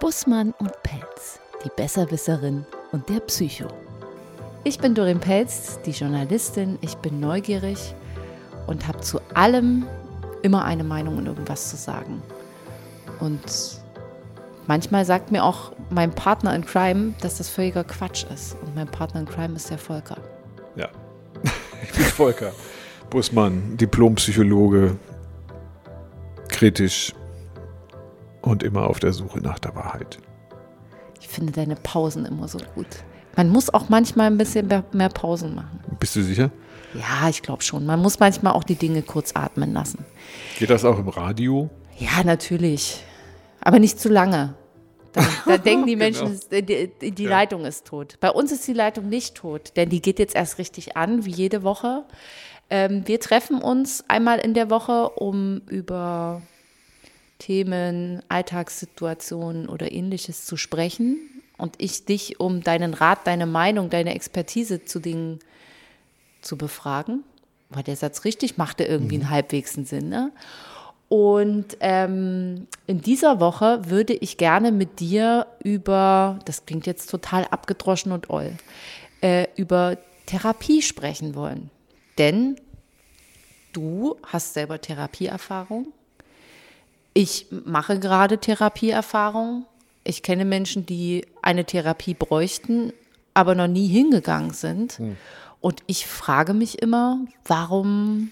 Bussmann und Pelz, die Besserwisserin und der Psycho. Ich bin Dorin Pelz, die Journalistin. Ich bin neugierig und habe zu allem immer eine Meinung und irgendwas zu sagen. Und manchmal sagt mir auch mein Partner in Crime, dass das völliger Quatsch ist. Und mein Partner in Crime ist der Volker. Ja, ich bin Volker. Bussmann, Diplompsychologe, kritisch und immer auf der Suche nach der Wahrheit. Ich finde deine Pausen immer so gut. Man muss auch manchmal ein bisschen mehr Pausen machen. Bist du sicher? Ja, ich glaube schon. Man muss manchmal auch die Dinge kurz atmen lassen. Geht das auch im Radio? Ja, natürlich. Aber nicht zu lange. Da, da denken die Menschen, genau. die, die ja. Leitung ist tot. Bei uns ist die Leitung nicht tot, denn die geht jetzt erst richtig an, wie jede Woche. Ähm, wir treffen uns einmal in der Woche, um über Themen, Alltagssituationen oder ähnliches zu sprechen. Und ich dich um deinen Rat, deine Meinung, deine Expertise zu Dingen zu befragen. War der Satz richtig? Machte irgendwie einen mhm. halbwegs einen Sinn. Ne? Und ähm, in dieser Woche würde ich gerne mit dir über, das klingt jetzt total abgedroschen und oll, äh, über Therapie sprechen wollen. Denn du hast selber Therapieerfahrung. Ich mache gerade Therapieerfahrung. Ich kenne Menschen, die eine Therapie bräuchten, aber noch nie hingegangen sind. Hm. Und ich frage mich immer, warum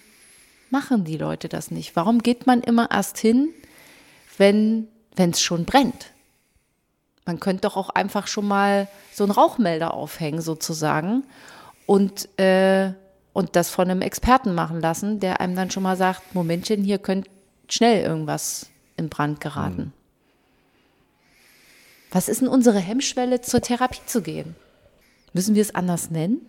machen die Leute das nicht? Warum geht man immer erst hin, wenn es schon brennt? Man könnte doch auch einfach schon mal so einen Rauchmelder aufhängen, sozusagen, und, äh, und das von einem Experten machen lassen, der einem dann schon mal sagt: Momentchen, hier könnte schnell irgendwas in Brand geraten. Mhm. Was ist denn unsere Hemmschwelle, zur Therapie zu gehen? Müssen wir es anders nennen?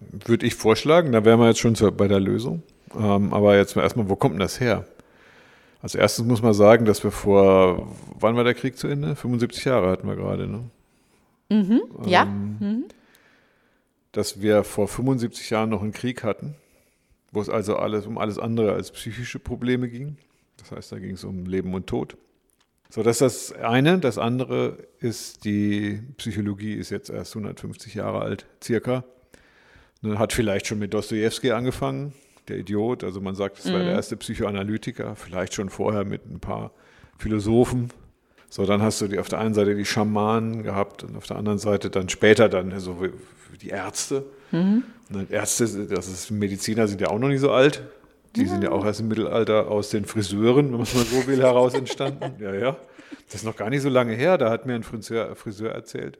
Würde ich vorschlagen, da wären wir jetzt schon bei der Lösung. Ähm, aber jetzt mal erstmal, wo kommt denn das her? Als erstes muss man sagen, dass wir vor, wann war der Krieg zu Ende? 75 Jahre hatten wir gerade, ne? Mhm, ähm, ja. Mhm. Dass wir vor 75 Jahren noch einen Krieg hatten, wo es also alles um alles andere als psychische Probleme ging. Das heißt, da ging es um Leben und Tod. So, das ist das eine. Das andere ist, die Psychologie ist jetzt erst 150 Jahre alt, circa. Hat vielleicht schon mit Dostoevsky angefangen, der Idiot. Also man sagt, es war der mhm. erste Psychoanalytiker, vielleicht schon vorher mit ein paar Philosophen. So, dann hast du die, auf der einen Seite die Schamanen gehabt und auf der anderen Seite dann später dann so die Ärzte. Mhm. Und Ärzte, das ist Mediziner, sind ja auch noch nicht so alt. Die ja. sind ja auch erst im Mittelalter aus den Friseuren, wenn man es mal so will, heraus entstanden. Ja, ja. Das ist noch gar nicht so lange her. Da hat mir ein Friseur, Friseur erzählt,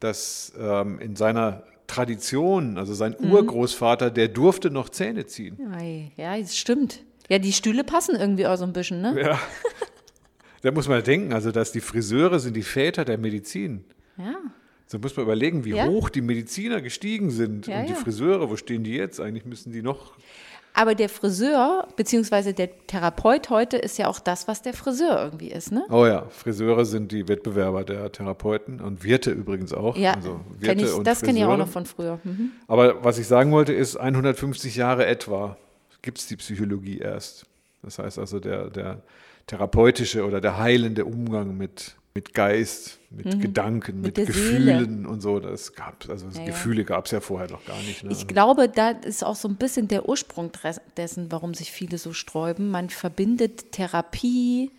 dass ähm, in seiner Tradition, also sein mhm. Urgroßvater, der durfte noch Zähne ziehen. Ja, das stimmt. Ja, die Stühle passen irgendwie auch so ein bisschen, ne? Ja. Da muss man denken, also dass die Friseure sind die Väter der Medizin. Ja. So muss man überlegen, wie ja. hoch die Mediziner gestiegen sind. Ja, und die ja. Friseure, wo stehen die jetzt? Eigentlich müssen die noch aber der Friseur, beziehungsweise der Therapeut heute, ist ja auch das, was der Friseur irgendwie ist, ne? Oh ja, Friseure sind die Wettbewerber der Therapeuten und Wirte übrigens auch. Ja, also Wirte ich, das kenne ich auch noch von früher. Mhm. Aber was ich sagen wollte, ist, 150 Jahre etwa gibt es die Psychologie erst. Das heißt also, der, der therapeutische oder der heilende Umgang mit mit Geist, mit mhm. Gedanken, mit, mit Gefühlen Seele. und so. Das gab also ja, Gefühle gab es ja vorher noch gar nicht. Ne? Ich glaube, da ist auch so ein bisschen der Ursprung dessen, warum sich viele so sträuben. Man verbindet Therapie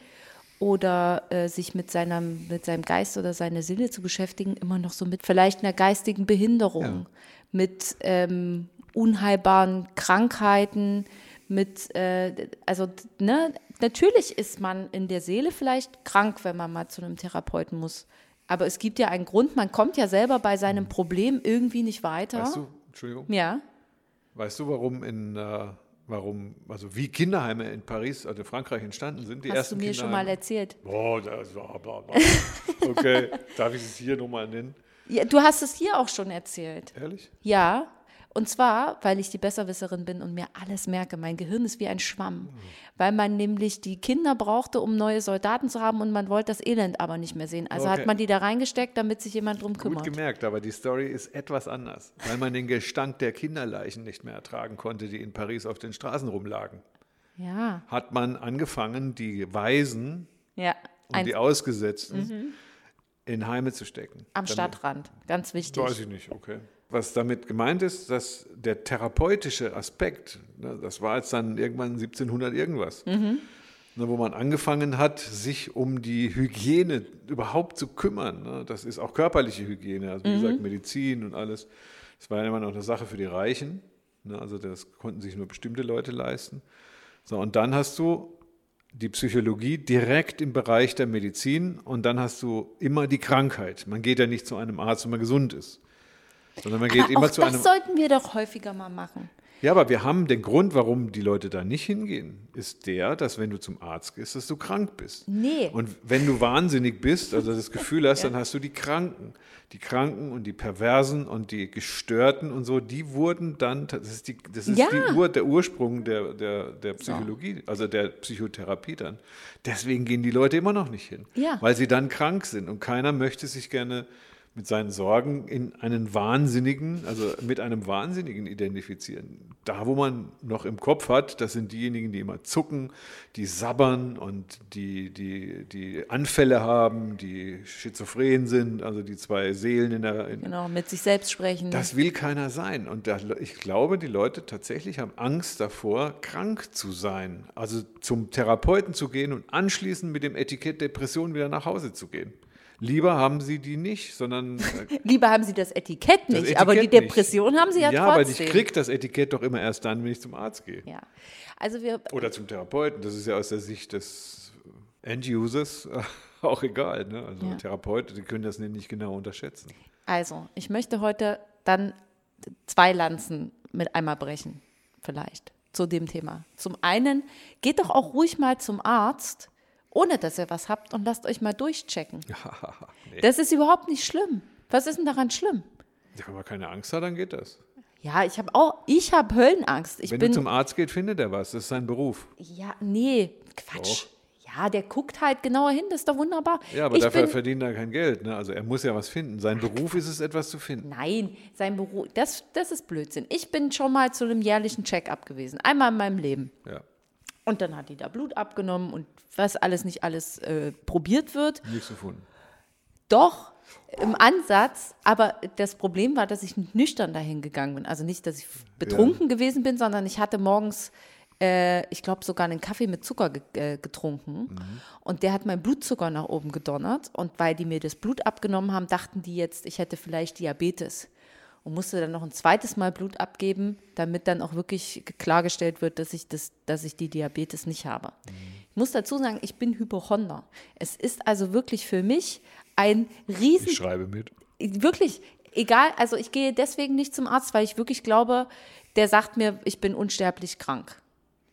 oder äh, sich mit, seiner, mit seinem Geist oder seiner Seele zu beschäftigen, immer noch so mit vielleicht einer geistigen Behinderung, ja. mit ähm, unheilbaren Krankheiten, mit, äh, also, ne, natürlich ist man in der Seele vielleicht krank, wenn man mal zu einem Therapeuten muss. Aber es gibt ja einen Grund, man kommt ja selber bei seinem Problem irgendwie nicht weiter. Weißt du, Entschuldigung? Ja. Weißt du, warum in, äh, warum, also wie Kinderheime in Paris, also in Frankreich entstanden sind? Die Hast ersten du mir schon mal erzählt. Boah, das war, bla, bla. okay, darf ich es hier nochmal nennen? Ja, du hast es hier auch schon erzählt. Ehrlich? Ja. Und zwar, weil ich die Besserwisserin bin und mir alles merke. Mein Gehirn ist wie ein Schwamm. Weil man nämlich die Kinder brauchte, um neue Soldaten zu haben und man wollte das Elend aber nicht mehr sehen. Also okay. hat man die da reingesteckt, damit sich jemand drum kümmert. Gut gemerkt, aber die Story ist etwas anders. Weil man den Gestank der Kinderleichen nicht mehr ertragen konnte, die in Paris auf den Straßen rumlagen. Ja. Hat man angefangen, die Waisen ja Eins. die Ausgesetzten in Heime zu stecken. Am Damit- Stadtrand, ganz wichtig. Weiß ich nicht, okay. Was damit gemeint ist, dass der therapeutische Aspekt, ne, das war jetzt dann irgendwann 1700 irgendwas, Mhm. ne, wo man angefangen hat, sich um die Hygiene überhaupt zu kümmern. Ne. Das ist auch körperliche Hygiene, also wie Mhm. gesagt Medizin und alles. Das war ja immer noch eine Sache für die Reichen. Ne, also das konnten sich nur bestimmte Leute leisten. So, und dann hast du die Psychologie direkt im Bereich der Medizin und dann hast du immer die Krankheit. Man geht ja nicht zu einem Arzt, wenn man gesund ist, sondern man geht Aber immer auch zu das einem. sollten wir doch häufiger mal machen. Ja, aber wir haben den Grund, warum die Leute da nicht hingehen, ist der, dass wenn du zum Arzt gehst, dass du krank bist. Nee. Und wenn du wahnsinnig bist, also das Gefühl hast, dann hast du die Kranken. Die Kranken und die Perversen und die Gestörten und so, die wurden dann, das ist, die, das ist Ja. die Ur, der Ursprung der, der, der Psychologie, also der Psychotherapie dann. Deswegen gehen die Leute immer noch nicht hin, Ja. weil sie dann krank sind und keiner möchte sich gerne mit seinen Sorgen in einen Wahnsinnigen, also mit einem Wahnsinnigen identifizieren. Da, wo man noch im Kopf hat, das sind diejenigen, die immer zucken, die sabbern und die, die, die Anfälle haben, die schizophren sind, also die zwei Seelen in der. In, Genau, mit sich selbst sprechen. das will keiner sein. Und da, ich glaube, die Leute tatsächlich haben Angst davor, krank zu sein. Also zum Therapeuten zu gehen und anschließend mit dem Etikett Depression wieder nach Hause zu gehen. Lieber haben sie die nicht, sondern äh, Lieber haben sie das Etikett nicht, das aber die Etikett nicht. Depression haben sie ja, Ja, aber trotzdem. ich kriege das Etikett doch immer erst dann, wenn ich zum Arzt gehe. ja. Also wir, Oder zum Therapeuten. Das ist ja aus der Sicht des End-Users äh, auch egal. Ne? Also Ja. Therapeuten, die können das nicht genau unterschätzen. also, ich möchte heute dann zwei Lanzen mit einmal brechen, vielleicht, zu dem Thema. Zum einen, geht doch auch ruhig mal zum Arzt, ohne dass ihr was habt und lasst euch mal durchchecken. nee. Das ist überhaupt nicht schlimm. Was ist denn daran schlimm? Ja, wenn man keine Angst hat, dann geht das. Ja, ich habe auch, ich habe Höllenangst. Ich wenn bin, du zum Arzt geht, findet er was. Das ist sein Beruf. ja, nee, Quatsch. Ja, der guckt halt genauer hin, das ist doch wunderbar. Ja, aber ich dafür bin, verdient er kein Geld. Ne? Also er muss ja was finden. Sein Beruf ist es, etwas zu finden. Nein, sein Beruf, das, das ist Blödsinn. Ich bin schon mal zu einem jährlichen Check-up gewesen, einmal in meinem Leben. Ja. Und dann hat die da Blut abgenommen und was alles nicht alles äh, probiert wird. Nichts gefunden. Doch, im Ansatz, aber das Problem war, dass ich nüchtern dahin gegangen bin. Also nicht, dass ich betrunken gewesen bin, sondern ich hatte morgens, äh, ich glaube, sogar einen Kaffee mit Zucker ge äh, getrunken. Und der hat meinen Blutzucker nach oben gedonnert. Und weil die mir das Blut abgenommen haben, dachten die jetzt, ich hätte vielleicht Diabetes. Und musste dann noch ein zweites Mal Blut abgeben, damit dann auch wirklich klargestellt wird, dass ich, das, dass ich die Diabetes nicht habe. Ich muss dazu sagen, ich bin Hypochonder. Es ist also wirklich für mich ein riesen Ich schreibe mit. wirklich, egal, also ich gehe deswegen nicht zum Arzt, weil ich wirklich glaube, der sagt mir, ich bin unsterblich krank.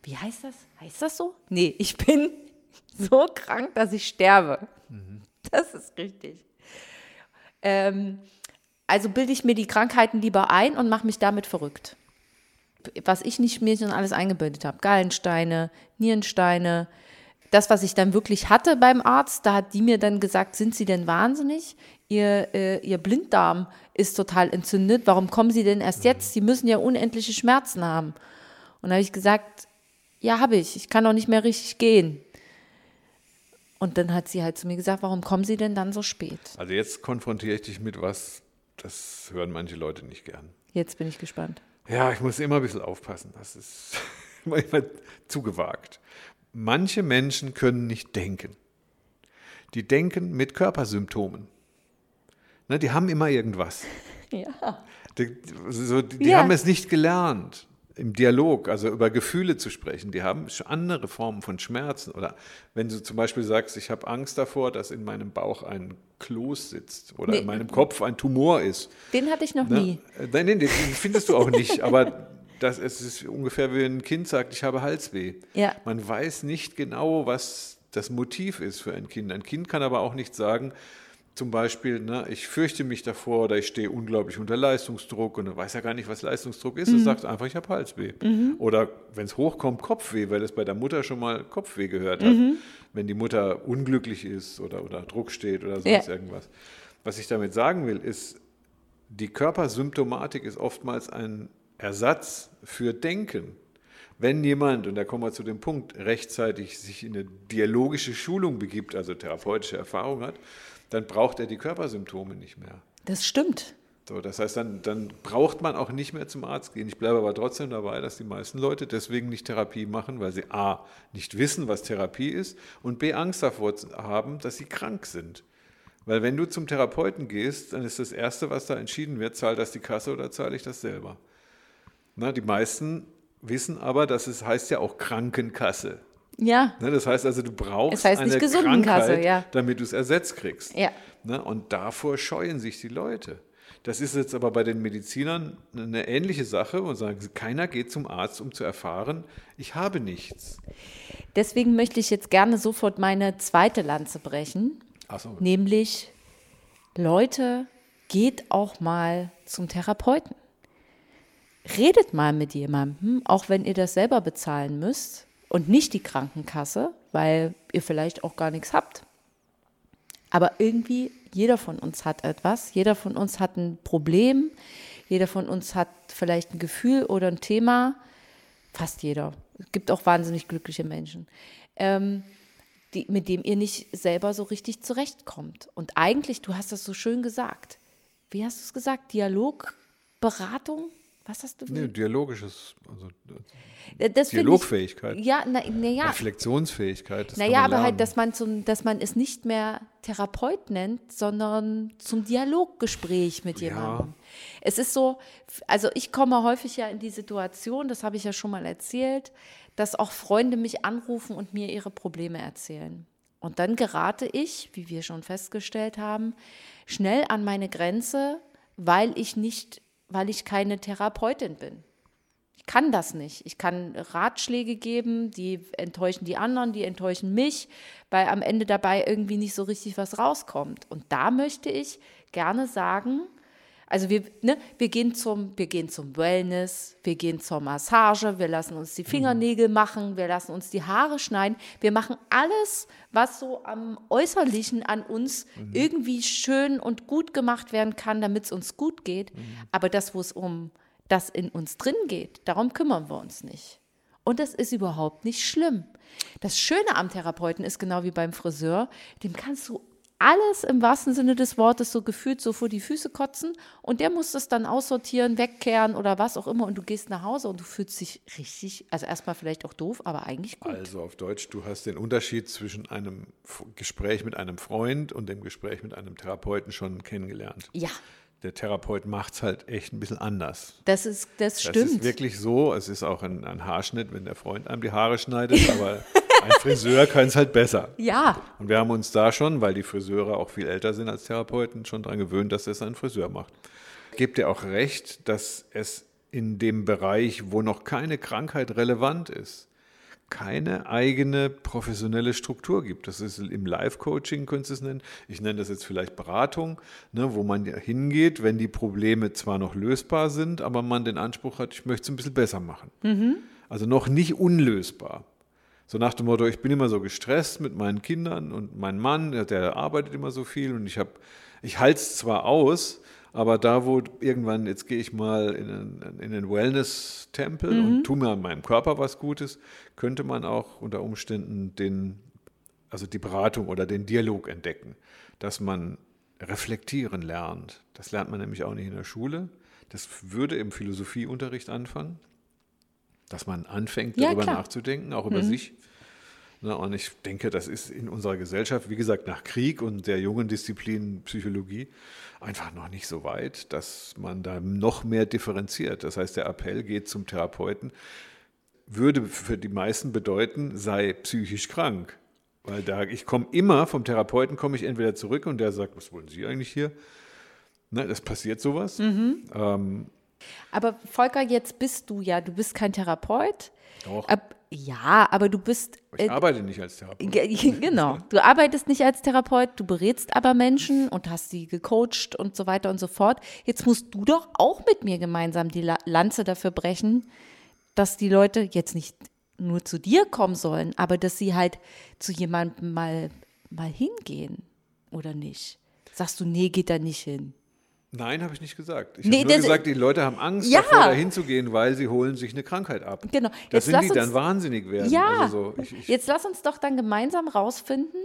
Wie heißt das? Heißt das so? Nee, ich bin so krank, dass ich sterbe. Das ist richtig. Ähm, also bilde ich mir die Krankheiten lieber ein und mache mich damit verrückt. Was ich nicht mir schon alles eingebildet habe. Gallensteine, Nierensteine. Das, was ich dann wirklich hatte beim Arzt, da hat die mir dann gesagt, sind Sie denn wahnsinnig? Ihr, äh, Ihr Blinddarm ist total entzündet. Warum kommen Sie denn erst jetzt? Sie müssen ja unendliche Schmerzen haben. Und da habe ich gesagt, ja, habe ich. Ich kann doch nicht mehr richtig gehen. Und dann hat sie halt zu mir gesagt, warum kommen Sie denn dann so spät? Also jetzt konfrontiere ich dich mit was, das hören manche Leute nicht gern. Jetzt bin ich gespannt. Ja, ich muss immer ein bisschen aufpassen. Das ist manchmal zu gewagt. Manche Menschen können nicht denken. Die denken mit Körpersymptomen. Ne, die haben immer irgendwas. Ja. Die, so, die, Ja. haben es nicht gelernt, im Dialog, also über Gefühle zu sprechen. Die haben andere Formen von Schmerzen. Oder wenn du zum Beispiel sagst, ich habe Angst davor, dass in meinem Bauch ein Kloß sitzt oder Nee. in meinem Kopf ein Tumor ist. Den hatte ich noch Ne? nie. Äh, Nein, nein, den findest du auch nicht. Aber das es ist ungefähr wie ein Kind sagt, ich habe Halsweh. Ja. Man weiß nicht genau, was das Motiv ist für ein Kind. Ein Kind kann aber auch nicht sagen, zum Beispiel, ne, ich fürchte mich davor oder ich stehe unglaublich unter Leistungsdruck und weiß ja gar nicht, was Leistungsdruck ist. Es sagt einfach, ich habe Halsweh. Oder wenn es hochkommt, Kopfweh, weil es bei der Mutter schon mal Kopfweh gehört hat. Wenn die Mutter unglücklich ist oder unter Druck steht oder sonst Ja. irgendwas. Was ich damit sagen will, ist, die Körpersymptomatik ist oftmals ein Ersatz für Denken. Wenn jemand, und da kommen wir zu dem Punkt, rechtzeitig sich in eine dialogische Schulung begibt, also therapeutische Erfahrung hat, dann braucht er die Körpersymptome nicht mehr. Das stimmt. So, das heißt, dann, dann braucht man auch nicht mehr zum Arzt gehen. Ich bleibe aber trotzdem dabei, dass die meisten Leute deswegen nicht Therapie machen, weil sie A, nicht wissen, was Therapie ist und B, Angst davor haben, dass sie krank sind. Weil wenn du zum Therapeuten gehst, dann ist das Erste, was da entschieden wird, zahlt das die Kasse oder zahle ich das selber. Na, die meisten wissen aber, dass es heißt ja auch Krankenkasse. Ja. Ne, das heißt also, du brauchst Es heißt eine Krankheit, ja. damit du es ersetzt kriegst. Ja. Ne, und davor scheuen sich die Leute. Das ist jetzt aber bei den Medizinern eine ähnliche Sache und sagen, keiner geht zum Arzt, um zu erfahren, ich habe nichts. Deswegen möchte ich jetzt gerne sofort meine zweite Lanze brechen, so. nämlich Leute, geht auch mal zum Therapeuten. Redet mal mit jemandem, auch wenn ihr das selber bezahlen müsst und nicht die Krankenkasse, weil ihr vielleicht auch gar nichts habt. Aber irgendwie, jeder von uns hat etwas, jeder von uns hat ein Problem, jeder von uns hat vielleicht ein Gefühl oder ein Thema, fast jeder. Es gibt auch wahnsinnig glückliche Menschen, ähm, die, mit dem ihr nicht selber so richtig zurechtkommt. Und eigentlich, du hast das so schön gesagt. Wie hast du es gesagt? Dialog, Beratung? Was hast du? Nee, dialogisches, also das find Dialogfähigkeit. Ich, ja, na, na ja. Reflexionsfähigkeit. Das Naja, aber halt, dass man, zum, dass man es nicht mehr Therapeut nennt, sondern zum Dialoggespräch mit Ja. jemandem. Es ist so, also ich komme häufig ja in die Situation, das habe ich ja schon mal erzählt, dass auch Freunde mich anrufen und mir ihre Probleme erzählen. Und dann gerate ich, wie wir schon festgestellt haben, schnell an meine Grenze, weil ich nicht, weil ich keine Therapeutin bin. Ich kann das nicht. Ich kann Ratschläge geben, die enttäuschen die anderen, die enttäuschen mich, weil am Ende dabei irgendwie nicht so richtig was rauskommt. Und da möchte ich gerne sagen, also wir, ne, wir, gehen zum, wir gehen zum Wellness, wir gehen zur Massage, wir lassen uns die Fingernägel machen, wir lassen uns die Haare schneiden. Wir machen alles, was so am Äußerlichen an uns irgendwie schön und gut gemacht werden kann, damit es uns gut geht. Aber das, wo es um das in uns drin geht, darum kümmern wir uns nicht. Und das ist überhaupt nicht schlimm. Das Schöne am Therapeuten ist genau wie beim Friseur, dem kannst du alles im wahrsten Sinne des Wortes so gefühlt so vor die Füße kotzen und der muss das dann aussortieren, wegkehren oder was auch immer und du gehst nach Hause und du fühlst dich richtig, also erstmal vielleicht auch doof, aber eigentlich gut. Also auf Deutsch, du hast den Unterschied zwischen einem Gespräch mit einem Freund und dem Gespräch mit einem Therapeuten schon kennengelernt. Ja, Der Therapeut macht es halt echt ein bisschen anders. das ist, das Das stimmt. ist wirklich so. Es ist auch ein, ein Haarschnitt, wenn der Freund einem die Haare schneidet, aber ein Friseur kann es halt besser. ja, Und wir haben uns da schon, weil die Friseure auch viel älter sind als Therapeuten, schon daran gewöhnt, dass das ein Friseur macht. Gebe dir auch recht, dass es in dem Bereich, wo noch keine Krankheit relevant ist, keine eigene professionelle Struktur gibt. Das ist im Live-Coaching, könntest du es nennen. Ich nenne das jetzt vielleicht Beratung, ne, wo man ja hingeht, wenn die Probleme zwar noch lösbar sind, aber man den Anspruch hat, ich möchte es ein bisschen besser machen. Also noch nicht unlösbar. So nach dem Motto, ich bin immer so gestresst mit meinen Kindern und mein Mann, der- der arbeitet immer so viel und ich habe, ich halte es zwar aus, aber da, wo irgendwann, jetzt gehe ich mal in einen, in einen Wellness-Tempel und tue mir an meinem Körper was Gutes, könnte man auch unter Umständen den, also die Beratung oder den Dialog entdecken, dass man reflektieren lernt. Das lernt man nämlich auch nicht in der Schule. Das würde im Philosophieunterricht anfangen, dass man anfängt, Ja, darüber klar. nachzudenken, auch über sich. Na, und ich denke, das ist in unserer Gesellschaft, wie gesagt, nach Krieg und der jungen Disziplin Psychologie einfach noch nicht so weit, dass man da noch mehr differenziert. Das heißt, der Appell geht zum Therapeuten, würde für die meisten bedeuten, sei psychisch krank. Weil da, ich komme immer, vom Therapeuten komme ich entweder zurück und der sagt, was wollen Sie eigentlich hier? Ne, das passiert sowas. Mhm. Ähm, aber Volker, jetzt bist du ja, du bist kein Therapeut. Doch. Ab, ja, aber du bist äh, ich arbeite nicht als Therapeut. Ge- Genau. Du arbeitest nicht als Therapeut, du berätst aber Menschen und hast sie gecoacht und so weiter und so fort. Jetzt musst du doch auch mit mir gemeinsam die La- Lanze dafür brechen, dass die Leute jetzt nicht nur zu dir kommen sollen, aber dass sie halt zu jemandem mal, mal hingehen oder nicht. Sagst du, nee, geht da nicht hin. Nein, habe ich nicht gesagt. Ich Nee, habe nur das- gesagt, die Leute haben Angst Ja. davor, da hinzugehen, weil sie holen sich eine Krankheit ab. Genau. Da Jetzt sind lass die uns- dann wahnsinnig werden. Ja, Also so, ich, ich, jetzt lass uns doch dann gemeinsam rausfinden,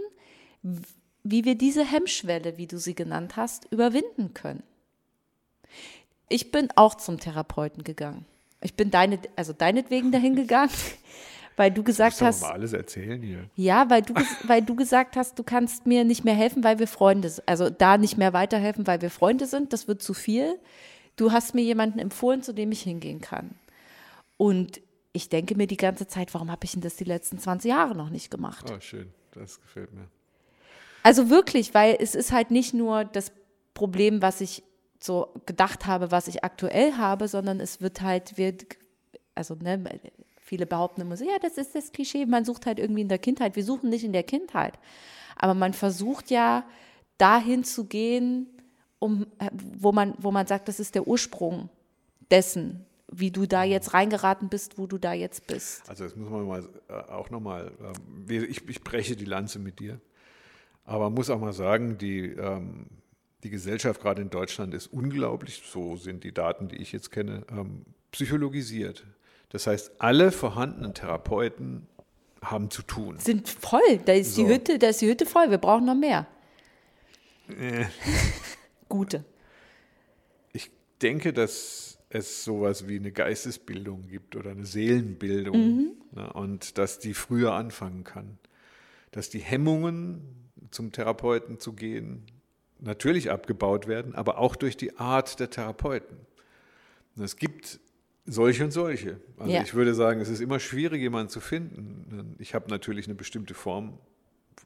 wie wir diese Hemmschwelle, wie du sie genannt hast, überwinden können. Ich bin auch zum Therapeuten gegangen. Ich bin deine, also deinetwegen dahin gegangen, weil du gesagt man hast, mal alles erzählen hier. ja, weil du, weil du gesagt hast, du kannst mir nicht mehr helfen, weil wir Freunde sind. Also da nicht mehr weiterhelfen, weil wir Freunde sind, das wird zu viel. Du hast mir jemanden empfohlen, zu dem ich hingehen kann. Und ich denke mir die ganze Zeit, warum habe ich denn das die letzten 20 Jahre noch nicht gemacht? Oh, schön. Das gefällt mir. Also wirklich, weil es ist halt nicht nur das Problem, was ich so gedacht habe, was ich aktuell habe, sondern es wird halt, wird, also ne, viele behaupten immer so, ja, das ist das Klischee, man sucht halt irgendwie in der Kindheit. Wir suchen nicht in der Kindheit. Aber man versucht ja dahin zu gehen, um, wo man, wo man sagt, das ist der Ursprung dessen, wie du da jetzt reingeraten bist, wo du da jetzt bist. Also das muss man mal äh, auch nochmal, ähm, ich, ich breche die Lanze mit dir, aber man muss auch mal sagen, die, ähm, die Gesellschaft gerade in Deutschland ist unglaublich, so sind die Daten, die ich jetzt kenne, ähm, psychologisiert. Das heißt, alle vorhandenen Therapeuten haben zu tun. Sind voll, da ist die So. Hütte, da ist die Hütte voll, wir brauchen noch mehr. Äh, Gute. Ich denke, dass es sowas wie eine Geistesbildung gibt oder eine Seelenbildung ne, und dass die früher anfangen kann. Dass die Hemmungen, zum Therapeuten zu gehen, natürlich abgebaut werden, aber auch durch die Art der Therapeuten. Es gibt solche und solche. Also Ja. ich würde sagen, es ist immer schwierig, jemanden zu finden. Ich habe natürlich eine bestimmte Form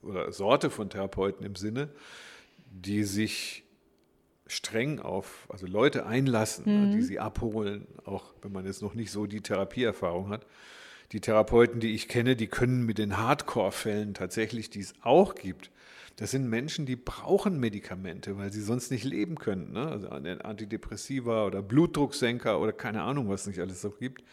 oder Sorte von Therapeuten im Sinne, die sich streng auf also Leute einlassen, ne, die sie abholen, auch wenn man jetzt noch nicht so die Therapieerfahrung hat. Die Therapeuten, die ich kenne, die können mit den Hardcore-Fällen tatsächlich, die es auch gibt, das sind Menschen, die brauchen Medikamente, weil sie sonst nicht leben können. Ne? Also Antidepressiva oder Blutdrucksenker oder keine Ahnung, was es nicht alles so gibt.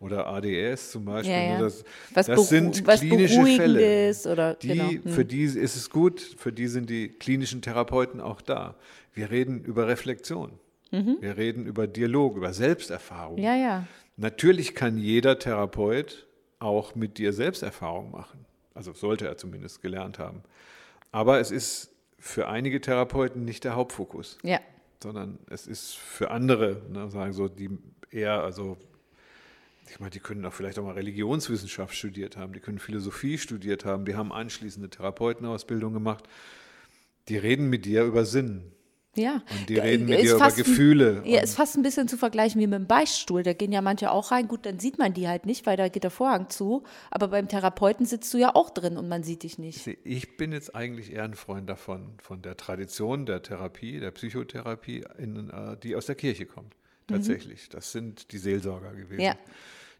Oder ADS zum Beispiel. Ja, ja. Ne? Das, Was, das sind was klinische Fälle. Oder Die, genau. hm. Für die ist es gut, für die sind die klinischen Therapeuten auch da. Wir reden über Reflexion. Wir reden über Dialog, über Selbsterfahrung. Mhm. Ja, ja. Natürlich kann jeder Therapeut auch mit dir Selbsterfahrung machen. Also sollte er zumindest gelernt haben. Aber es ist für einige Therapeuten nicht der Hauptfokus, Ja. sondern es ist für andere, ne, sagen so, die eher, also ich meine, die können auch vielleicht auch mal Religionswissenschaft studiert haben, die können Philosophie studiert haben, die haben anschließende Therapeutenausbildung gemacht. Die reden mit dir über Sinn. Ja. Und die reden mit ist dir über fast ein- Gefühle. Ja, ist fast ein bisschen zu vergleichen wie mit dem Beichtstuhl. Da gehen ja manche auch rein. Gut, dann sieht man die halt nicht, weil da geht der Vorhang zu. Aber beim Therapeuten sitzt du ja auch drin und man sieht dich nicht. Ich bin jetzt eigentlich eher ein Freund davon, von der Tradition der Therapie, der Psychotherapie, in, äh, die aus der Kirche kommt. Tatsächlich. Das sind die Seelsorger gewesen. Mhm. Ja.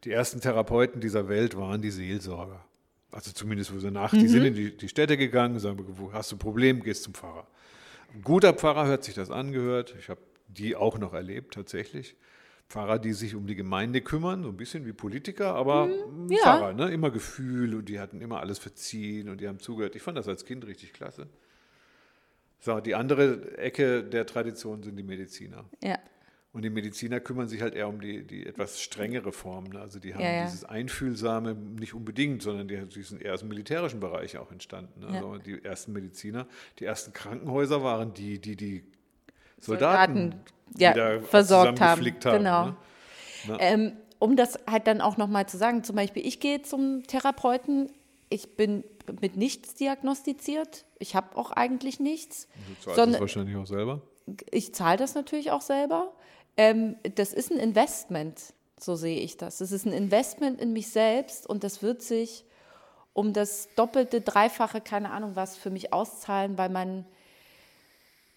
Die ersten Therapeuten dieser Welt waren die Seelsorger. Also zumindest, wo sie nach, Mhm. die sind in die, die Städte gegangen, sagen, wo hast du ein Problem, gehst zum Pfarrer. Ein guter Pfarrer hört sich das angehört. Ich habe die auch noch erlebt, tatsächlich. Pfarrer, die sich um die Gemeinde kümmern, so ein bisschen wie Politiker, aber Mhm. ja. Pfarrer, ne? immer Gefühl und die hatten immer alles verziehen und die haben zugehört. Ich fand das als Kind richtig klasse. So, die andere Ecke der Tradition sind die Mediziner. Ja. Und die Mediziner kümmern sich halt eher um die, die etwas strengere Form. Ne? Also die haben Ja, ja. dieses Einfühlsame nicht unbedingt, sondern die, die sind eher aus dem militärischen Bereich auch entstanden. Ne? Ja. Also die ersten Mediziner, die ersten Krankenhäuser waren die, die die Soldaten, Soldaten, versorgt haben. haben. Genau. Ne? Ähm, um das halt dann auch nochmal zu sagen, zum Beispiel, ich gehe zum Therapeuten, ich bin mit nichts diagnostiziert, ich habe auch eigentlich nichts, Du zahlst sondern wahrscheinlich auch selber. ich zahle das natürlich auch selber. Ähm, das ist ein Investment, so sehe ich das. Das ist ein Investment in mich selbst und das wird sich um das doppelte, dreifache, keine Ahnung was, für mich auszahlen, weil man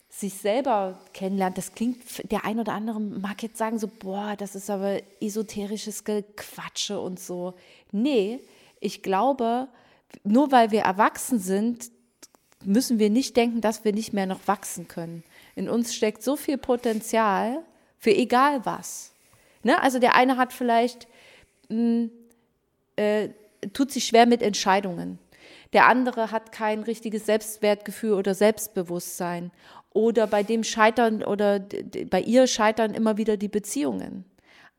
sich selber kennenlernt. Das klingt, der ein oder andere mag jetzt sagen so, boah, das ist aber esoterisches Gequatsche und so. Nee, ich glaube, nur weil wir erwachsen sind, müssen wir nicht denken, dass wir nicht mehr noch wachsen können. In uns steckt so viel Potenzial für egal was. Ne? Also der eine hat vielleicht, mh, äh, tut sich schwer mit Entscheidungen. Der andere hat kein richtiges Selbstwertgefühl oder Selbstbewusstsein. Oder bei dem scheitern oder bei ihr scheitern immer wieder die Beziehungen.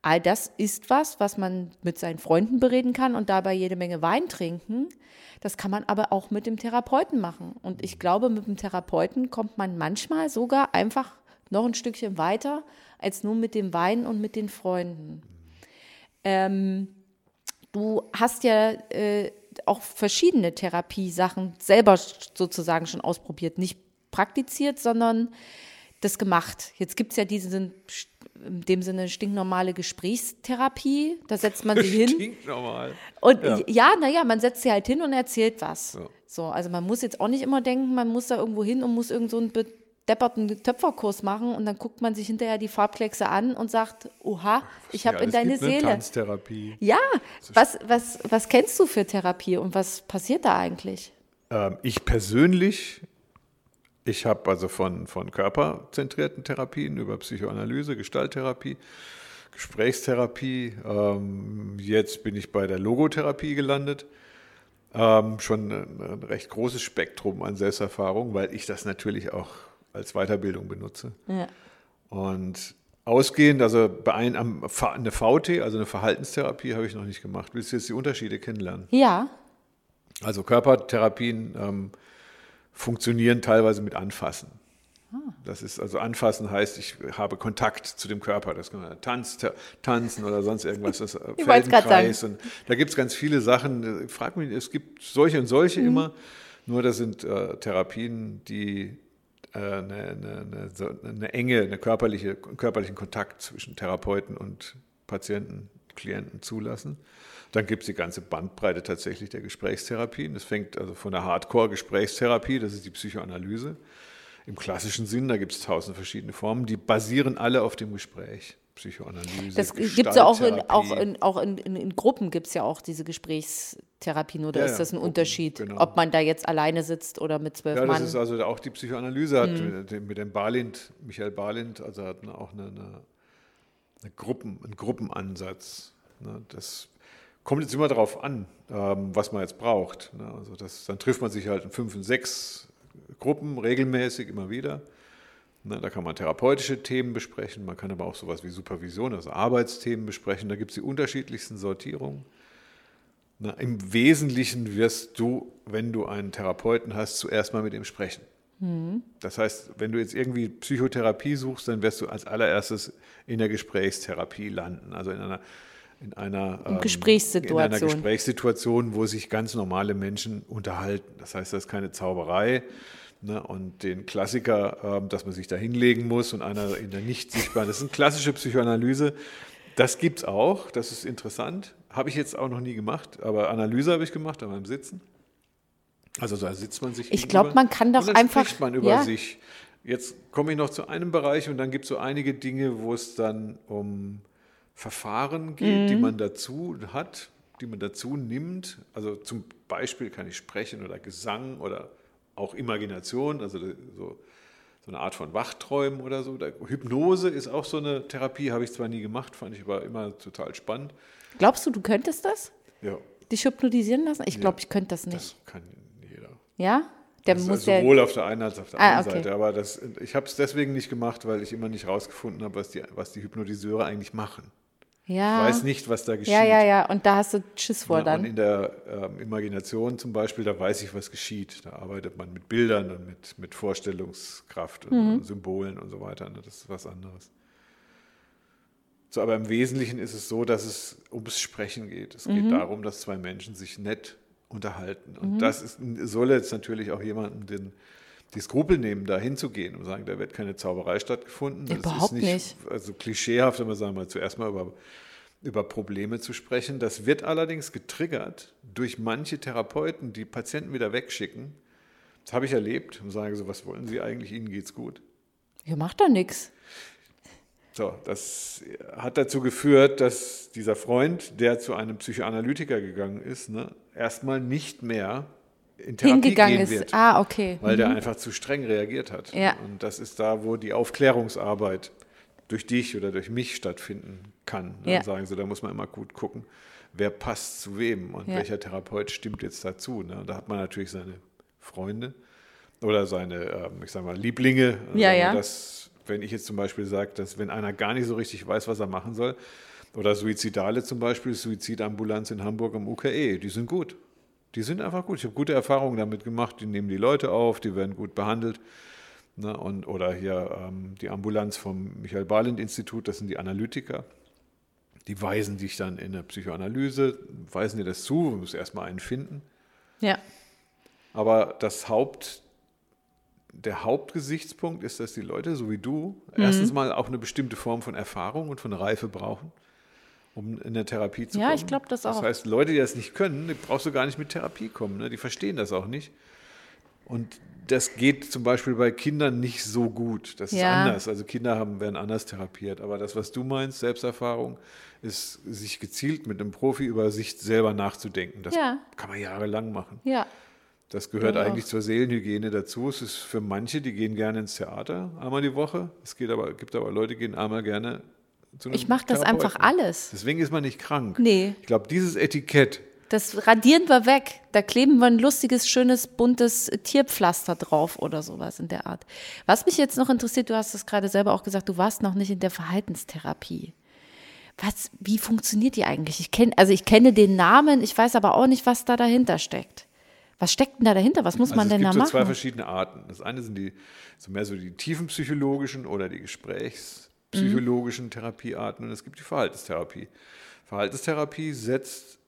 All das ist was, was man mit seinen Freunden bereden kann und dabei jede Menge Wein trinken. Das kann man aber auch mit dem Therapeuten machen. Und ich glaube, mit dem Therapeuten kommt man manchmal sogar einfach noch ein Stückchen weiter als nur mit dem Wein und mit den Freunden. Ähm, du hast ja äh, auch verschiedene Therapiesachen selber sozusagen schon ausprobiert. Nicht praktiziert, sondern das gemacht. Jetzt gibt es ja diese in dem Sinne stinknormale Gesprächstherapie. Da setzt man sie hin. Stinknormal. Und ja, ja naja, man setzt sie halt hin und erzählt was. Ja. So, also man muss jetzt auch nicht immer denken, man muss da irgendwo hin und muss irgend so einen bedepperten Töpferkurs machen und dann guckt man sich hinterher die Farbkleckse an und sagt, oha, ich habe in deine Seele. Eine Tanztherapie. Ja, was, was, was kennst du für Therapie und was passiert da eigentlich? Ähm, ich persönlich ich habe also von, von körperzentrierten Therapien über Psychoanalyse, Gestalttherapie, Gesprächstherapie, ähm, jetzt bin ich bei der Logotherapie gelandet. Ähm, schon ein, ein, recht großes Spektrum an Selbsterfahrung, weil ich das natürlich auch als Weiterbildung benutze. Ja. Und ausgehend, also bei ein, eine VT, also eine Verhaltenstherapie, habe ich noch nicht gemacht. Willst du jetzt die Unterschiede kennenlernen? Ja. Also Körpertherapien ähm, funktionieren teilweise mit Anfassen. Das ist also Anfassen heißt, ich habe Kontakt zu dem Körper. Das kann man Tanz, tanzen oder sonst irgendwas. Das ich Feldenkreis. Und da gibt es ganz viele Sachen. Ich frage mich, es gibt solche und solche mhm. immer. Nur das sind äh, Therapien, die äh, eine, eine, eine, eine, enge, eine körperliche, körperlichen Kontakt zwischen Therapeuten und Patienten, Klienten zulassen. Dann gibt es die ganze Bandbreite tatsächlich der Gesprächstherapien. Das fängt also von der Hardcore-Gesprächstherapie, das ist die Psychoanalyse. Im klassischen Sinn, da gibt es tausend verschiedene Formen, die basieren alle auf dem Gespräch. Psychoanalyse. Das gibt es ja auch in, auch in, auch in, in, in Gruppen gibt es ja auch diese Gesprächstherapien oder ja, ist das ein Gruppen, Unterschied, genau. ob man da jetzt alleine sitzt oder mit zwölf Mann? Ja, das ist also auch die Psychoanalyse hat mhm. mit dem Barlind, Michael Barlind, also hat auch eine, eine, eine Gruppen, einen Gruppenansatz. Ne, das Kommt jetzt immer darauf an, ähm, was man jetzt braucht. Ne? Also das, dann trifft man sich halt in fünf und sechs Gruppen regelmäßig immer wieder. Ne? Da kann man therapeutische Themen besprechen, man kann aber auch sowas wie Supervision, also Arbeitsthemen besprechen. Da gibt es die unterschiedlichsten Sortierungen. Im Wesentlichen wirst du, wenn du einen Therapeuten hast, zuerst mal mit ihm sprechen. Mhm. Das heißt, wenn du jetzt irgendwie Psychotherapie suchst, dann wirst du als allererstes in der Gesprächstherapie landen, also in einer in einer, ähm, Gesprächssituation. in einer Gesprächssituation, wo sich ganz normale Menschen unterhalten. Das heißt, das ist keine Zauberei. Ne? Und den Klassiker, ähm, dass man sich da hinlegen muss und einer in der nicht sichtbaren, das ist eine klassische Psychoanalyse. Das gibt es auch, das ist interessant. Habe ich jetzt auch noch nie gemacht, aber Analyse habe ich gemacht, aber beim Sitzen. Also da sitzt man sich. Ich glaube, man kann doch und dann einfach. spricht man über ja. sich. Jetzt komme ich noch zu einem Bereich und dann gibt es so einige Dinge, wo es dann um Verfahren geht, mhm. die man dazu hat, die man dazu nimmt. Also zum Beispiel kann ich sprechen oder Gesang oder auch Imagination, also so, so eine Art von Wachträumen oder so. Hypnose ist auch so eine Therapie, habe ich zwar nie gemacht, fand ich aber immer total spannend. Glaubst du, du könntest das? Ja. Dich hypnotisieren lassen? Ich glaube, ja, ich könnte das nicht. Das kann jeder. Ja? Der das muss sowohl auf der einen als auf der ah, anderen okay. Seite. Aber das, ich habe es deswegen nicht gemacht, weil ich immer nicht rausgefunden habe, was die, was die Hypnotiseure eigentlich machen. Ja. Ich weiß nicht, was da geschieht. Ja, ja, ja. Und da hast du Schiss vor ja, dann. Und in der ähm, Imagination zum Beispiel, da weiß ich, was geschieht. Da arbeitet man mit Bildern und mit, mit Vorstellungskraft und mhm. Symbolen und so weiter. Ne? Das ist was anderes. So, aber im Wesentlichen ist es so, dass es ums Sprechen geht. Es geht mhm. darum, dass zwei Menschen sich nett unterhalten. Und mhm. das ist, soll jetzt natürlich auch jemanden den die Skrupel nehmen, da hinzugehen und sagen, da wird keine Zauberei stattgefunden. Das Überhaupt ist nicht, nicht. Also klischeehaft, wenn wir sagen, mal zuerst mal über, über Probleme zu sprechen. Das wird allerdings getriggert durch manche Therapeuten, die Patienten wieder wegschicken. Das habe ich erlebt und sagen so, was wollen Sie eigentlich? Ihnen geht's gut. Ja, macht doch nichts. So, das hat dazu geführt, dass dieser Freund, der zu einem Psychoanalytiker gegangen ist, ne, erstmal nicht mehr in Therapie hingegangen gehen ist. Wird, ah, okay. Weil mhm. der einfach zu streng reagiert hat. Ja. Und das ist da, wo die Aufklärungsarbeit durch dich oder durch mich stattfinden kann. Dann ja. sagen sie, da muss man immer gut gucken, wer passt zu wem und Ja. welcher Therapeut stimmt jetzt dazu. Ne? Da hat man natürlich seine Freunde oder seine, ähm, ich sag mal, Lieblinge. Ja, Sagen wir ja. Das, wenn ich jetzt zum Beispiel sage, dass wenn einer gar nicht so richtig weiß, was er machen soll, oder Suizidale zum Beispiel, Suizidambulanz in Hamburg am UKE, die sind gut. Die sind einfach gut. Ich habe gute Erfahrungen damit gemacht. Die nehmen die Leute auf, die werden gut behandelt. Ne, und, oder hier ähm, die Ambulanz vom Michael-Balint-Institut, das sind die Analytiker. Die weisen dich dann in der Psychoanalyse, weisen dir das zu, du musst erstmal einen finden. Ja. Aber das Haupt, der Hauptgesichtspunkt ist, dass die Leute, so wie du, Mhm. erstens mal auch eine bestimmte Form von Erfahrung und von Reife brauchen, um in der Therapie zu Ja, kommen. ich glaub das auch. Das heißt, Leute, die das nicht können, die brauchst du gar nicht mit Therapie kommen. Ne? Die verstehen das auch nicht. Und das geht zum Beispiel bei Kindern nicht so gut. Das ist Ja. anders. Also Kinder haben, werden anders therapiert. Aber das, was du meinst, Selbsterfahrung, ist, sich gezielt mit einem Profi über sich selber nachzudenken. Das Ja. kann man jahrelang machen. Ja. Das gehört Ja. eigentlich zur Seelenhygiene dazu. Es ist für manche, die gehen gerne ins Theater einmal die Woche. Es geht aber, gibt aber Leute, die gehen einmal gerne Ich mache das einfach alles. Deswegen ist man nicht krank. Nee. Ich glaube, dieses Etikett, Das radieren wir weg. Da kleben wir ein lustiges, schönes, buntes Tierpflaster drauf oder sowas in der Art. Was mich jetzt noch interessiert, du hast es gerade selber auch gesagt, du warst noch nicht in der Verhaltenstherapie. Was, wie funktioniert die eigentlich? Ich kenne, also ich kenne den Namen, ich weiß aber auch nicht, was da dahinter steckt. Was steckt denn da dahinter? Was muss also man es denn gibt da so machen? zwei verschiedene Arten. Das eine sind die so mehr so die tiefenpsychologischen oder die gesprächspsychologischen Therapiearten und es gibt die Verhaltenstherapie. Verhaltenstherapie setzt,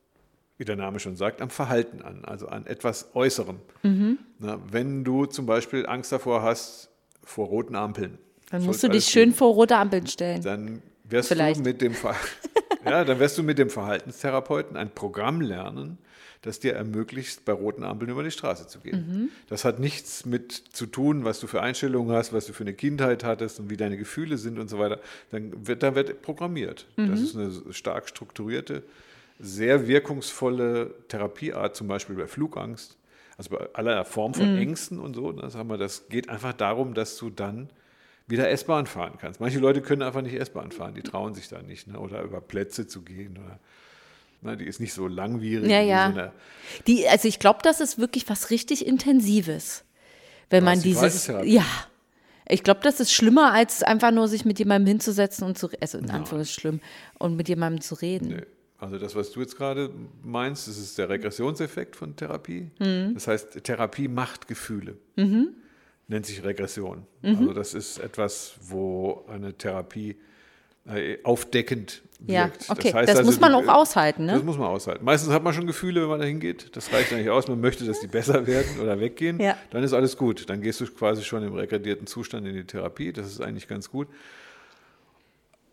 wie der Name schon sagt, am Verhalten an, also an etwas Äußerem. Mhm. Na, wenn du zum Beispiel Angst davor hast, vor roten Ampeln, Dann musst du dich schön vor rote Ampeln stellen. dann wirst Vielleicht. du mit dem Ver ja, dann wirst du mit dem Verhaltenstherapeuten ein Programm lernen, das dir ermöglicht, bei roten Ampeln über die Straße zu gehen. Mhm. Das hat nichts mit zu tun, was du für Einstellungen hast, was du für eine Kindheit hattest und wie deine Gefühle sind und so weiter. Dann wird, da wird programmiert. Das Mhm. ist eine stark strukturierte, sehr wirkungsvolle Therapieart, zum Beispiel bei Flugangst. Also bei aller Form Mhm. von Ängsten und so. Das, haben wir, das geht einfach darum, dass du dann wieder S-Bahn fahren kannst. Manche Leute können einfach nicht S-Bahn fahren, die trauen sich da nicht. Ne? Oder über Plätze zu gehen. Oder, ne? Die ist nicht so langwierig. Ja, ja. So Die, also ich glaube, das ist wirklich was richtig Intensives. Wenn man dieses. Ja. Ich glaube, das ist schlimmer, als einfach nur sich mit jemandem hinzusetzen und zu, also in schlimm, und mit jemandem zu reden. Nö. Also das, was du jetzt gerade meinst, das ist der Regressionseffekt von Therapie. Mhm. Das heißt, Therapie macht Gefühle. Nennt sich Regression. Mhm. Also das ist etwas, wo eine Therapie äh, aufdeckend Ja, wirkt. okay. Das, heißt also, muss man auch aushalten, Das ne? muss man aushalten. Meistens hat man schon Gefühle, wenn man da hingeht. Das reicht eigentlich aus. Man möchte, dass die besser werden oder weggehen. Ja. Dann ist alles gut. Dann gehst du quasi schon im regredierten Zustand in die Therapie. Das ist eigentlich ganz gut.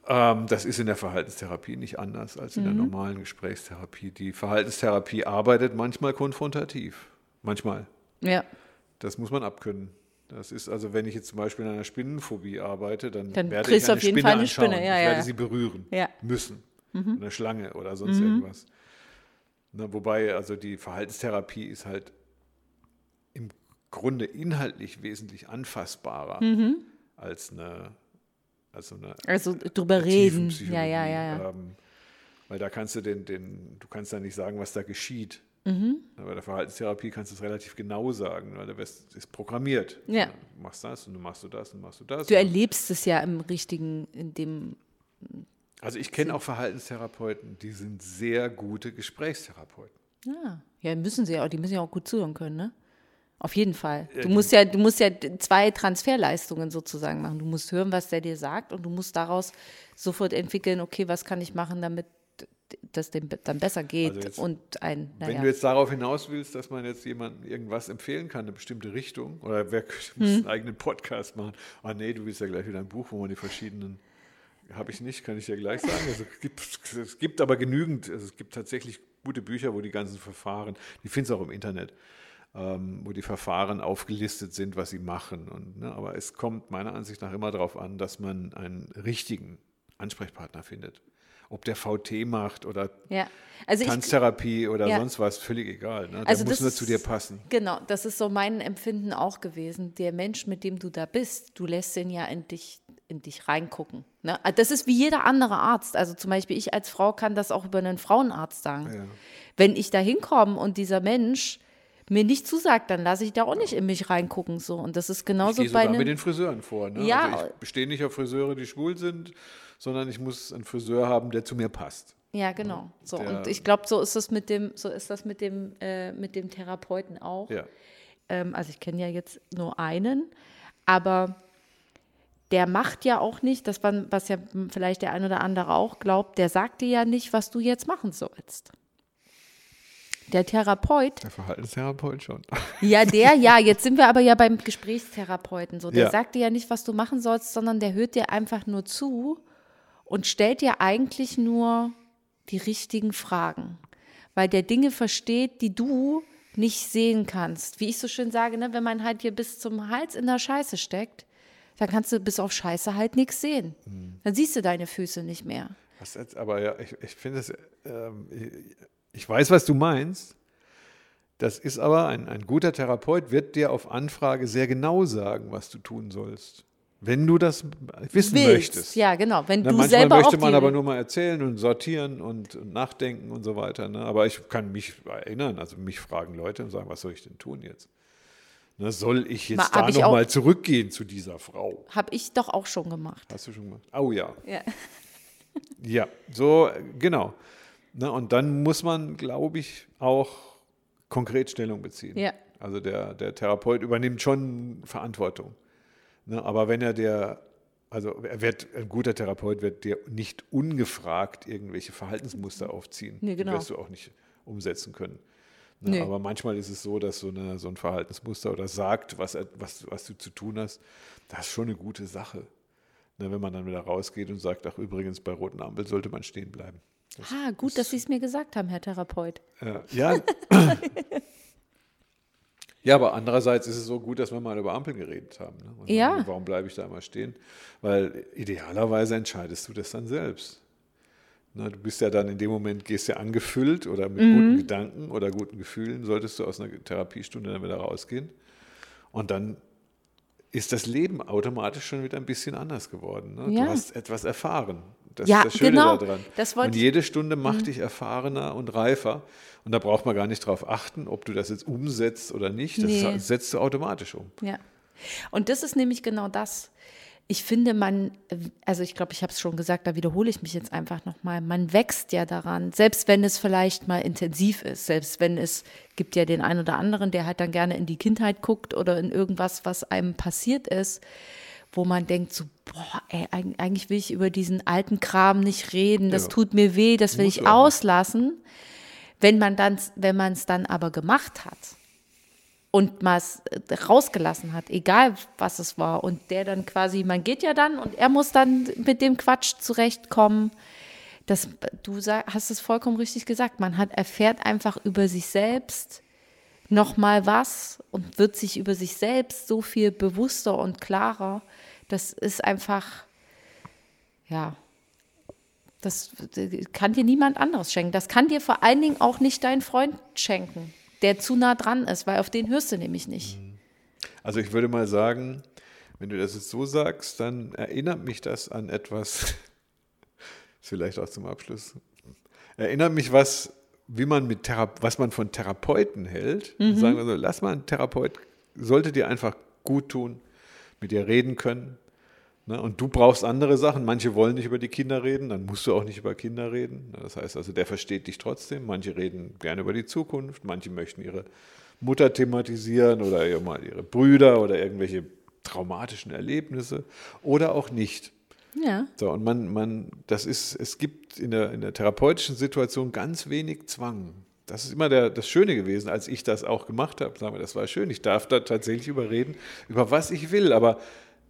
Ähm, das ist in der Verhaltenstherapie nicht anders als in der Mhm. normalen Gesprächstherapie. Die Verhaltenstherapie arbeitet manchmal konfrontativ. Manchmal. Ja. Das muss man abkönnen. Das ist also, wenn ich jetzt zum Beispiel in einer Spinnenphobie arbeite, dann, Dann werde ich eine auf jeden Spinne Fall eine anschauen. Spinne, ja, ich ja. werde sie berühren Ja. Mhm. müssen. Eine Schlange oder sonst irgendwas. Na, wobei, also die Verhaltenstherapie ist halt im Grunde inhaltlich wesentlich anfassbarer Mhm. als eine, als so eine Also drüber reden. Ja, ja, ja, ja. Ähm, weil da kannst du den, den, du kannst da nicht sagen, was da geschieht. Mhm. Bei der Verhaltenstherapie kannst du es relativ genau sagen, weil da wirst, ist programmiert. Ja. Du machst das und du machst du das und machst du das. Du erlebst es ja im richtigen, in dem. also ich kenne auch Verhaltenstherapeuten, die sind sehr gute Gesprächstherapeuten. Ja, ja, müssen sie ja auch, die müssen ja auch gut zuhören können, ne? Auf jeden Fall. Du musst ja, du musst ja zwei Transferleistungen sozusagen machen. Du musst hören, was der dir sagt und du musst daraus sofort entwickeln, okay, was kann ich machen, damit das dem dann besser geht Also jetzt, und ein, Wenn naja. du jetzt darauf hinaus willst, dass man jetzt jemandem irgendwas empfehlen kann, eine bestimmte Richtung, oder wer muss Hm. einen eigenen Podcast machen? Ah nee, du willst ja gleich wieder ein Buch, wo man die verschiedenen, habe ich nicht, kann ich ja gleich sagen. Also es, gibt, es gibt aber genügend, also es gibt tatsächlich gute Bücher, wo die ganzen Verfahren, die findest du auch im Internet, ähm, wo die Verfahren aufgelistet sind, was sie machen. Und, ne, aber es kommt meiner Ansicht nach immer darauf an, dass man einen richtigen Ansprechpartner findet. Ob der VT macht oder ja. Also ich, Tanztherapie oder Ja. sonst was, völlig egal. Ne? Der Also muss nur ist- zu dir passen. Genau, das ist so mein Empfinden auch gewesen. Der Mensch, mit dem du da bist, du lässt ihn ja in dich, in dich reingucken. Ne? Also Das ist wie jeder andere Arzt. Also zum Beispiel ich als Frau kann das auch über einen Frauenarzt sagen. Ja. Wenn ich da hinkomme und dieser Mensch mir nicht zusagt, dann lasse ich da auch nicht in mich reingucken. So. Und das ist Ich genauso gehe bei sogar mit einem. den Friseuren vor. Ne? Ja. Also ich bestehe nicht auf Friseure, die schwul sind, sondern ich muss einen Friseur haben, der zu mir passt. Ja, genau. So. Der- Und ich glaube, so ist das mit dem, so ist das mit dem, äh, mit dem Therapeuten auch. Ja. ähm, also ich kenne ja jetzt nur einen, aber der macht ja auch nicht, das war, was ja vielleicht der ein oder andere auch glaubt, der sagt dir ja nicht, was du jetzt machen sollst. Der Therapeut, Der Verhaltenstherapeut schon. ja, der, ja, jetzt sind wir aber ja beim Gesprächstherapeuten so. Der Ja. sagt dir ja nicht, was du machen sollst, sondern der hört dir einfach nur zu und stellt dir eigentlich nur die richtigen Fragen. Weil der Dinge versteht, die du nicht sehen kannst. Wie ich so schön sage, ne, wenn man halt hier bis zum Hals in der Scheiße steckt, dann kannst du bis auf Scheiße halt nichts sehen. Dann siehst du deine Füße nicht mehr. Jetzt, aber ja, ich, ich finde es, ähm, ich, ich weiß, was du meinst. Das ist aber, ein, ein guter Therapeut wird dir auf Anfrage sehr genau sagen, was du tun sollst. Wenn du das wissen Willst. möchtest. Ja, genau. Wenn Na, du manchmal selber möchte man aber nur mal erzählen und sortieren und, und nachdenken und so weiter. Ne? Aber ich kann mich erinnern, also mich fragen Leute und sagen, was soll ich denn tun jetzt? Ne, soll ich jetzt Mal- da nochmal zurückgehen zu dieser Frau? habe ich doch auch schon gemacht. Hast du schon gemacht? Oh ja. Ja. Ja, so, genau. Ne, und dann muss man, glaube ich, auch konkret Stellung beziehen. Ja. Also der, der Therapeut übernimmt schon Verantwortung. Ne, aber wenn er der, also er wird, ein guter Therapeut wird dir nicht ungefragt irgendwelche Verhaltensmuster aufziehen. Nee, genau. Die wirst du auch nicht umsetzen können. Ne, Nee. Aber manchmal ist es so, dass so, eine, so ein Verhaltensmuster oder sagt, was, was, was du zu tun hast, das ist schon eine gute Sache. Ne, wenn man dann wieder rausgeht und sagt, ach übrigens, bei roten Ampel sollte man stehen bleiben. Das, Ah, gut, dass Sie es mir gesagt haben, Herr Therapeut. äh, ja. ja, aber andererseits ist es so gut, dass wir mal über Ampeln geredet haben. Ne? Und Ja. sagen, Warum bleibe ich da immer stehen? Weil idealerweise entscheidest du das dann selbst. Ne, du bist ja dann in dem Moment, gehst ja angefüllt oder mit Mhm. guten Gedanken oder guten Gefühlen, solltest du aus einer Therapiestunde dann wieder rausgehen. Und dann ist das Leben automatisch schon wieder ein bisschen anders geworden. Ne? Ja. Du hast etwas erfahren. Das Ja, ist das Schöne genau. daran. Und jede Stunde macht dich erfahrener und reifer. Und da braucht man gar nicht drauf achten, ob du das jetzt umsetzt oder nicht. Das Nee. setzt du automatisch um. Ja. Und das ist nämlich genau das. Ich finde, man, also ich glaube, ich habe es schon gesagt, da wiederhole ich mich jetzt einfach nochmal, man wächst ja daran, selbst wenn es vielleicht mal intensiv ist, selbst wenn es gibt ja den einen oder anderen, der halt dann gerne in die Kindheit guckt oder in irgendwas, was einem passiert ist, wo man denkt so, boah, ey, eig- eigentlich will ich über diesen alten Kram nicht reden, das Ja. tut mir weh, das will Muss ich auslassen. Wenn man dann, wenn man es dann aber gemacht hat, und mal es äh, rausgelassen hat, egal was es war. Und der dann quasi, man geht ja dann und er muss dann mit dem Quatsch zurechtkommen. Das, du sag, hast es vollkommen richtig gesagt. Man hat, erfährt einfach über sich selbst nochmal was und wird sich über sich selbst so viel bewusster und klarer. Das ist einfach, ja, das kann dir niemand anderes schenken. Das kann dir vor allen Dingen auch nicht dein Freund schenken, der zu nah dran ist, weil auf den hörst du nämlich nicht. Also ich würde mal sagen, wenn du das jetzt so sagst, dann erinnert mich das an etwas, vielleicht auch zum Abschluss, erinnert mich was, wie man mit Thera was man von Therapeuten hält. Sagen wir so, lass mal einen Therapeut, sollte dir einfach gut tun, mit dir reden können. Ne? Und du brauchst andere Sachen. Manche wollen nicht über die Kinder reden, dann musst du auch nicht über Kinder reden. Das heißt also, der versteht dich trotzdem. Manche reden gerne über die Zukunft, manche möchten ihre Mutter thematisieren oder mal ihre Brüder oder irgendwelche traumatischen Erlebnisse oder auch nicht. Ja. So, und man, man, das ist, es gibt in der, in der therapeutischen Situation ganz wenig Zwang. Das ist immer der, das Schöne gewesen, als ich das auch gemacht habe. Sagen wir, das war schön. Ich darf da tatsächlich überreden, über was ich will, aber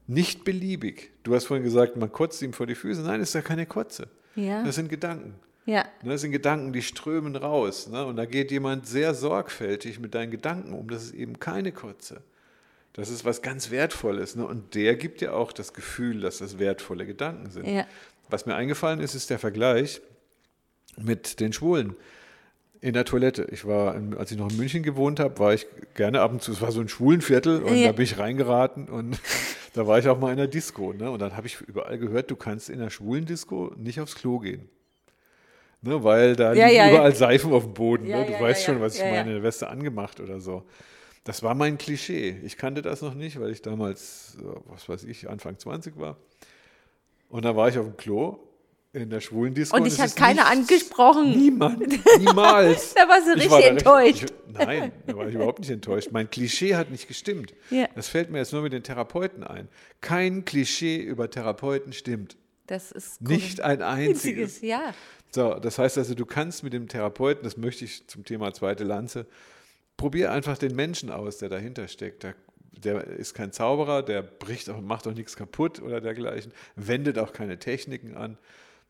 nicht beliebig. Du hast vorhin gesagt, man kotzt ihm vor die Füße. Nein, das ist ja keine Kotze. Ja. Das sind Gedanken. Ja. Ne, Das sind Gedanken, die strömen raus. Ne? Und da geht jemand sehr sorgfältig mit deinen Gedanken um. Das ist eben keine Kotze. Das ist was ganz Wertvolles. Ne? Und der gibt dir auch das Gefühl, dass das wertvolle Gedanken sind. Ja. Was mir eingefallen ist, ist der Vergleich mit den Schwulen in der Toilette. Ich war, als ich noch in München gewohnt habe, war ich gerne ab und zu, es war so ein Schwulenviertel und Ja. da bin ich reingeraten und da war ich auch mal in der Disco, ne? Und dann habe ich überall gehört, du kannst in der schwulen Disco nicht aufs Klo gehen. Ne, weil da Ja, liegen ja, überall Seifen auf dem Boden. Ne? Du weißt schon, was ich meine, Weste angemacht oder so. Das war mein Klischee. Ich kannte das noch nicht, weil ich damals, äh, was weiß ich, Anfang 20 war. Und da war ich auf dem Klo in der schwulen Disco. Und ich ist keiner angesprochen. Niemand, niemals. Da warst du Ich richtig war enttäuscht. Ich, nein, da war ich überhaupt nicht enttäuscht. Mein Klischee hat nicht gestimmt. Ja. Das fällt mir jetzt nur mit den Therapeuten ein. Kein Klischee über Therapeuten stimmt. Das ist Nicht ein einziges. einziges, ja. So, das heißt also, du kannst mit dem Therapeuten, das möchte ich zum Thema zweite Lanze, probier einfach den Menschen aus, der dahinter steckt. Der, der ist kein Zauberer, der bricht auch, macht auch nichts kaputt oder dergleichen, wendet auch keine Techniken an,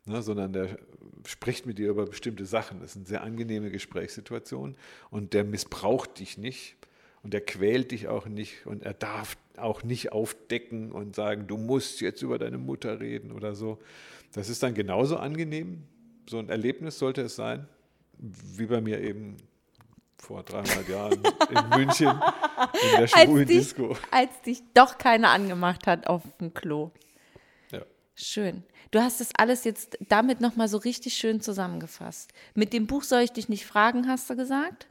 ne, sondern der spricht mit dir über bestimmte Sachen. Das sind sehr angenehme Gesprächssituationen und der missbraucht dich nicht und der quält dich auch nicht und er darf auch nicht aufdecken und sagen, du musst jetzt über deine Mutter reden oder so. Das ist dann genauso angenehm. So ein Erlebnis sollte es sein, wie bei mir eben vor 300 Jahren in München in der schwulen Als dich, Disco. als dich doch keiner angemacht hat auf dem Klo. Ja. Schön. Du hast das alles jetzt damit nochmal so richtig schön zusammengefasst. Mit dem Buch soll ich dich nicht fragen, hast du gesagt?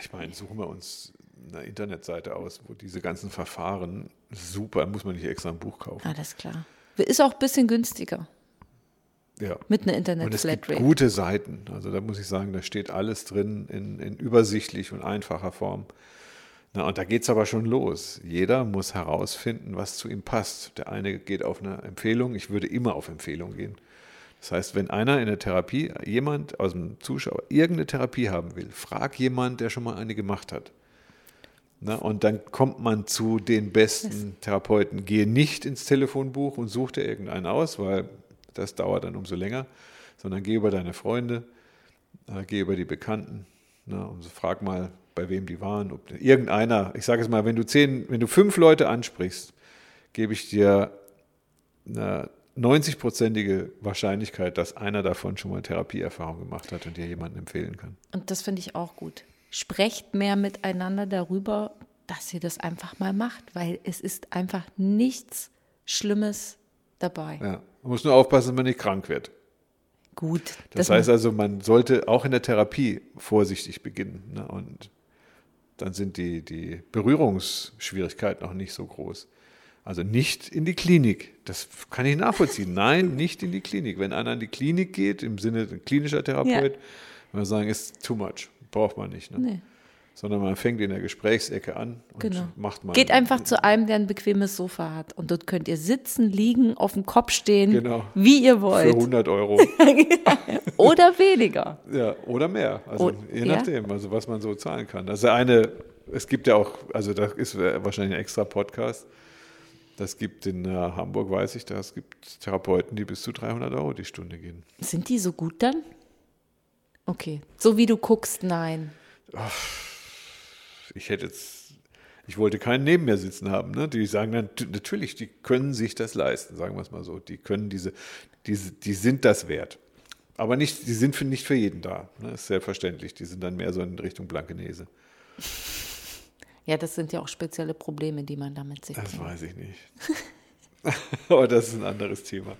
Ich meine, suchen wir uns eine Internetseite aus, wo diese ganzen Verfahren super, muss man nicht extra ein Buch kaufen. Alles klar. Ist auch ein bisschen günstiger Ja. mit einer Und es gibt gute Seiten. Also da muss ich sagen, da steht alles drin in, in übersichtlich und einfacher Form. Na, und da geht es aber schon los. Jeder muss herausfinden, was zu ihm passt. Der eine geht auf eine Empfehlung. Ich würde immer auf Empfehlung gehen. Das heißt, wenn einer in der Therapie, jemand aus dem Zuschauer irgendeine Therapie haben will, frag jemand, der schon mal eine gemacht hat. Na, und dann kommt man zu den besten Therapeuten. Gehe nicht ins Telefonbuch und such dir irgendeinen aus, weil das dauert dann umso länger, sondern geh über deine Freunde, äh, geh über die Bekannten ne, und so frag mal, bei wem die waren. Ob irgendeiner, ich sage es mal, wenn du zehn, wenn du fünf Leute ansprichst, gebe ich dir eine 90-prozentige Wahrscheinlichkeit, dass einer davon schon mal Therapieerfahrung gemacht hat und dir jemanden empfehlen kann. Und das finde ich auch gut. Sprecht mehr miteinander darüber, dass ihr das einfach mal macht, weil es ist einfach nichts Schlimmes dabei. Ja. Man muss nur aufpassen, dass man nicht krank wird. Gut. Das, dass heißt also, man sollte auch in der Therapie vorsichtig beginnen. Ne? Und dann sind die, die Berührungsschwierigkeiten auch nicht so groß. Also nicht in die Klinik. Das kann ich nachvollziehen. Nein, nicht in die Klinik. Wenn einer in die Klinik geht, im Sinne klinischer Therapeut, Ja. wenn wir sagen, ist too much, braucht man nicht. Ne? Nee. Sondern man fängt in der Gesprächsecke an und Genau. macht mal. Geht einfach zu einem, der ein bequemes Sofa hat. Und dort könnt ihr sitzen, liegen, auf dem Kopf stehen, Genau. wie ihr für wollt. 100 Euro. Oder weniger. Ja, oder mehr. Also Und- je ja. nachdem, also was man so zahlen kann. Also eine, es gibt ja auch, also das ist wahrscheinlich ein extra Podcast. Das gibt in äh, Hamburg, weiß ich, das gibt Therapeuten, die bis zu 300 Euro die Stunde gehen. Sind die so gut dann? Okay. So wie du guckst, nein. Ich hätte jetzt, ich wollte keinen neben mir sitzen haben. Ne? Die sagen dann, "Tu- natürlich, die können sich das leisten, sagen wir es mal so. Die können diese, diese, die sind das wert. Aber nicht, die sind für, nicht für jeden da. Ne? Ist selbstverständlich. Die sind dann mehr so in Richtung Blankenese. Ja, das sind ja auch spezielle Probleme, die man damit sich Das weiß ich nicht. Aber das ist ein anderes Thema.